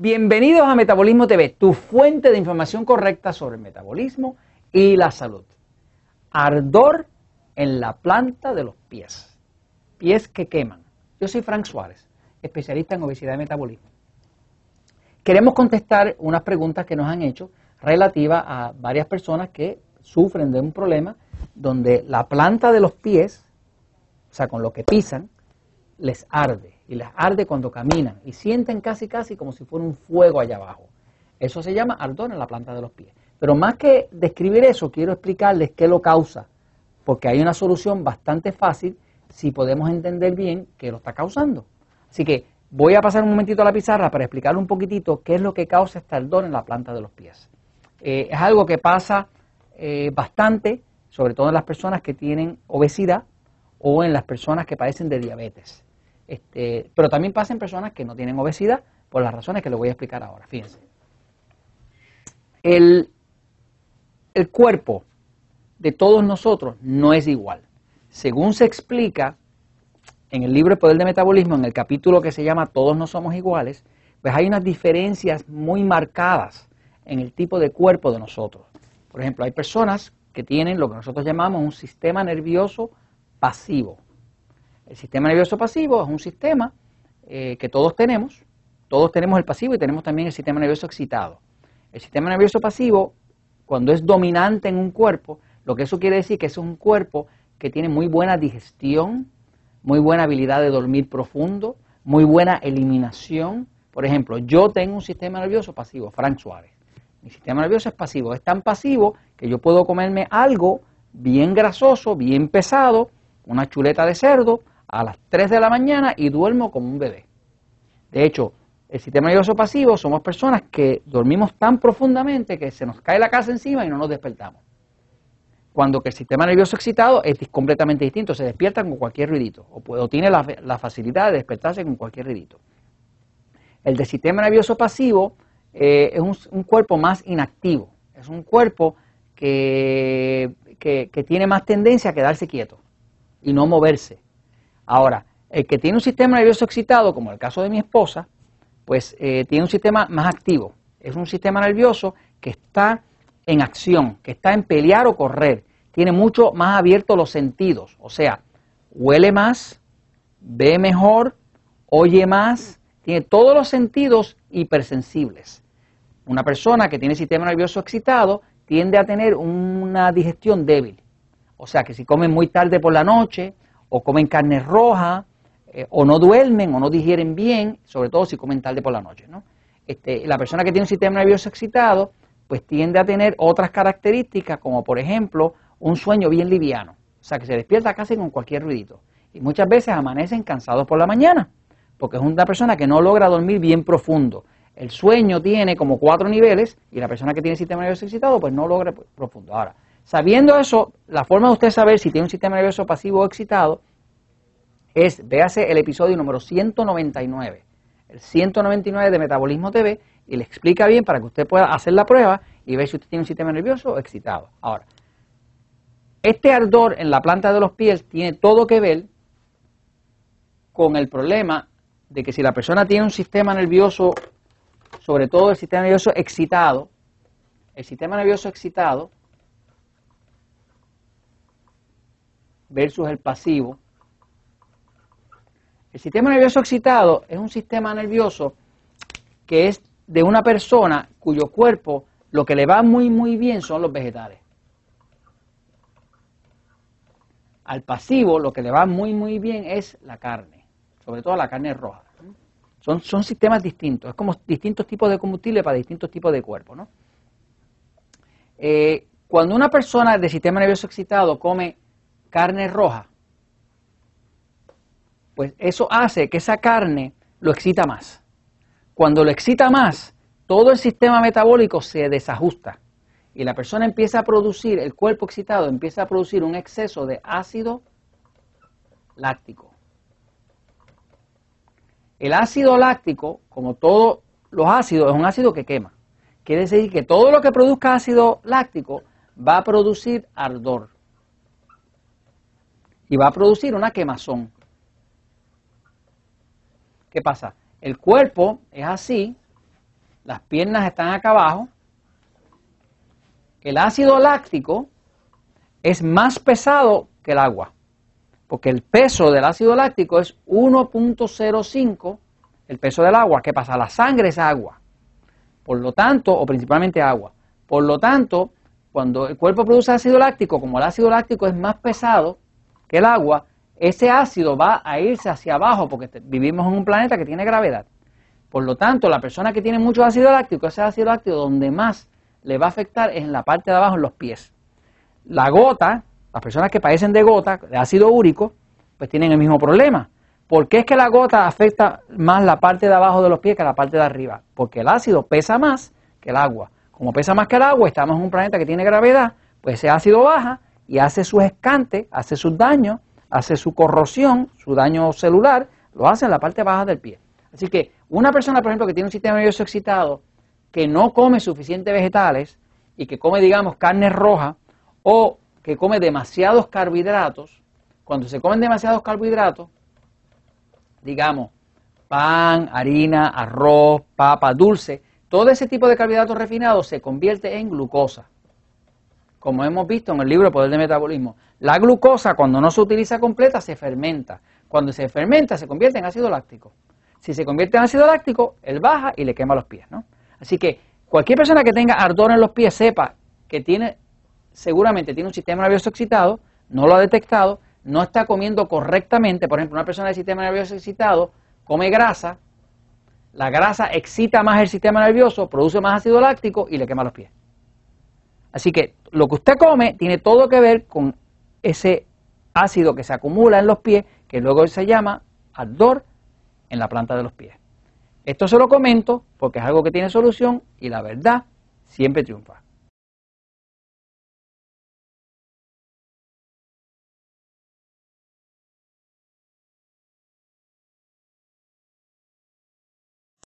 Bienvenidos a Metabolismo TV, tu fuente de información correcta sobre el metabolismo y la salud. Ardor en la planta de los pies. Pies que queman. Yo soy Frank Suárez, especialista en obesidad y metabolismo. Queremos contestar unas preguntas que nos han hecho relativas a varias personas que sufren de un problema donde la planta de los pies, o sea, con lo que pisan, les arde y les arde cuando caminan y sienten casi casi como si fuera un fuego allá abajo. Eso se llama ardor en la planta de los pies. Pero más que describir eso, quiero explicarles qué lo causa, porque hay una solución bastante fácil si podemos entender bien qué lo está causando. Así que voy a pasar un momentito a la pizarra para explicarle un poquitito qué es lo que causa este ardor en la planta de los pies. Eh, es algo que pasa eh, bastante, sobre todo en las personas que tienen obesidad o en las personas que padecen de diabetes. Este, pero también pasa en personas que no tienen obesidad por las razones que les voy a explicar ahora. Fíjense. El, el cuerpo de todos nosotros no es igual. Según se explica en el libro El Poder de Metabolismo, en el capítulo que se llama Todos no somos iguales, pues hay unas diferencias muy marcadas en el tipo de cuerpo de nosotros. Por ejemplo, hay personas que tienen lo que nosotros llamamos un sistema nervioso pasivo. El sistema nervioso pasivo es un sistema eh, que todos tenemos. Todos tenemos el pasivo y tenemos también el sistema nervioso excitado. El sistema nervioso pasivo, cuando es dominante en un cuerpo, lo que eso quiere decir que es un cuerpo que tiene muy buena digestión, muy buena habilidad de dormir profundo, muy buena eliminación. Por ejemplo, yo tengo un sistema nervioso pasivo, Frank Suárez. Mi sistema nervioso es pasivo, es tan pasivo que yo puedo comerme algo bien grasoso, bien pesado, una chuleta de cerdo, a las 3 de la mañana y duermo como un bebé. De hecho, el sistema nervioso pasivo somos personas que dormimos tan profundamente que se nos cae la casa encima y no nos despertamos. Cuando que el sistema nervioso excitado es completamente distinto, se despierta con cualquier ruidito o, tiene la, facilidad de despertarse con cualquier ruidito. El del sistema nervioso pasivo eh, es un, cuerpo más inactivo, es un cuerpo que, que tiene más tendencia a quedarse quieto y no moverse. Ahora, el que tiene un sistema nervioso excitado, como el caso de mi esposa, pues eh, tiene un sistema más activo. Es un sistema nervioso que está en acción, que está en pelear o correr. Tiene mucho más abiertos los sentidos. O sea, huele más, ve mejor, oye más, tiene todos los sentidos hipersensibles. Una persona que tiene sistema nervioso excitado tiende a tener una digestión débil. O sea que si come muy tarde por la noche, o comen carne roja, eh, o no duermen, o no digieren bien, sobre todo si comen tarde por la noche. ¿no? Este, la persona que tiene un sistema nervioso excitado, pues tiende a tener otras características, como por ejemplo un sueño bien liviano, o sea, que se despierta casi con cualquier ruidito. Y muchas veces amanecen cansados por la mañana, porque es una persona que no logra dormir bien profundo. El sueño tiene como cuatro niveles y la persona que tiene sistema nervioso excitado, pues no logra profundo. Ahora, Sabiendo eso, la forma de usted saber si tiene un sistema nervioso pasivo o excitado es, véase el episodio número 199, el 199 de Metabolismo TV, y le explica bien para que usted pueda hacer la prueba y ver si usted tiene un sistema nervioso o excitado. Ahora, este ardor en la planta de los pies tiene todo que ver con el problema de que si la persona tiene un sistema nervioso, sobre todo el sistema nervioso excitado, el sistema nervioso excitado versus el pasivo. El sistema nervioso excitado es un sistema nervioso que es de una persona cuyo cuerpo lo que le va muy muy bien son los vegetales. Al pasivo lo que le va muy muy bien es la carne, sobre todo la carne roja. Son, son sistemas distintos, es como distintos tipos de combustible para distintos tipos de cuerpos. ¿no? Eh, cuando una persona de sistema nervioso excitado come carne roja, pues eso hace que esa carne lo excita más. Cuando lo excita más, todo el sistema metabólico se desajusta y la persona empieza a producir, el cuerpo excitado empieza a producir un exceso de ácido láctico. El ácido láctico, como todos los ácidos, es un ácido que quema. Quiere decir que todo lo que produzca ácido láctico va a producir ardor y va a producir una quemazón. ¿Qué pasa? El cuerpo es así las piernas están acá abajo, el ácido láctico es más pesado que el agua, porque el peso del ácido láctico es 1.05, el peso del agua. ¿Qué pasa? La sangre es agua, por lo tanto, o principalmente agua. Por lo tanto, cuando el cuerpo produce ácido láctico, como el ácido láctico es más pesado que el agua, ese ácido va a irse hacia abajo porque vivimos en un planeta que tiene gravedad. Por lo tanto, la persona que tiene mucho ácido láctico, ese ácido láctico donde más le va a afectar es en la parte de abajo, en los pies. La gota, las personas que padecen de gota, de ácido úrico, pues tienen el mismo problema. ¿Por qué es que la gota afecta más la parte de abajo de los pies que la parte de arriba? Porque el ácido pesa más que el agua. Como pesa más que el agua, estamos en un planeta que tiene gravedad, pues ese ácido baja y hace sus escantes, hace sus daños, hace su corrosión, su daño celular, lo hace en la parte baja del pie. Así que una persona, por ejemplo, que tiene un sistema nervioso excitado, que no come suficientes vegetales y que come, digamos, carne roja o que come demasiados carbohidratos, cuando se comen demasiados carbohidratos, digamos, pan, harina, arroz, papa, dulce, todo ese tipo de carbohidratos refinados se convierte en glucosa. Como hemos visto en el libro Poder de Metabolismo, la glucosa cuando no se utiliza completa se fermenta. Cuando se fermenta se convierte en ácido láctico. Si se convierte en ácido láctico, él baja y le quema los pies. ¿no? Así que cualquier persona que tenga ardor en los pies sepa que tiene, seguramente tiene un sistema nervioso excitado, no lo ha detectado, no está comiendo correctamente. Por ejemplo, una persona de sistema nervioso excitado come grasa, la grasa excita más el sistema nervioso, produce más ácido láctico y le quema los pies. Así que lo que usted come tiene todo que ver con ese ácido que se acumula en los pies, que luego se llama ardor en la planta de los pies. Esto se lo comento porque es algo que tiene solución y la verdad siempre triunfa.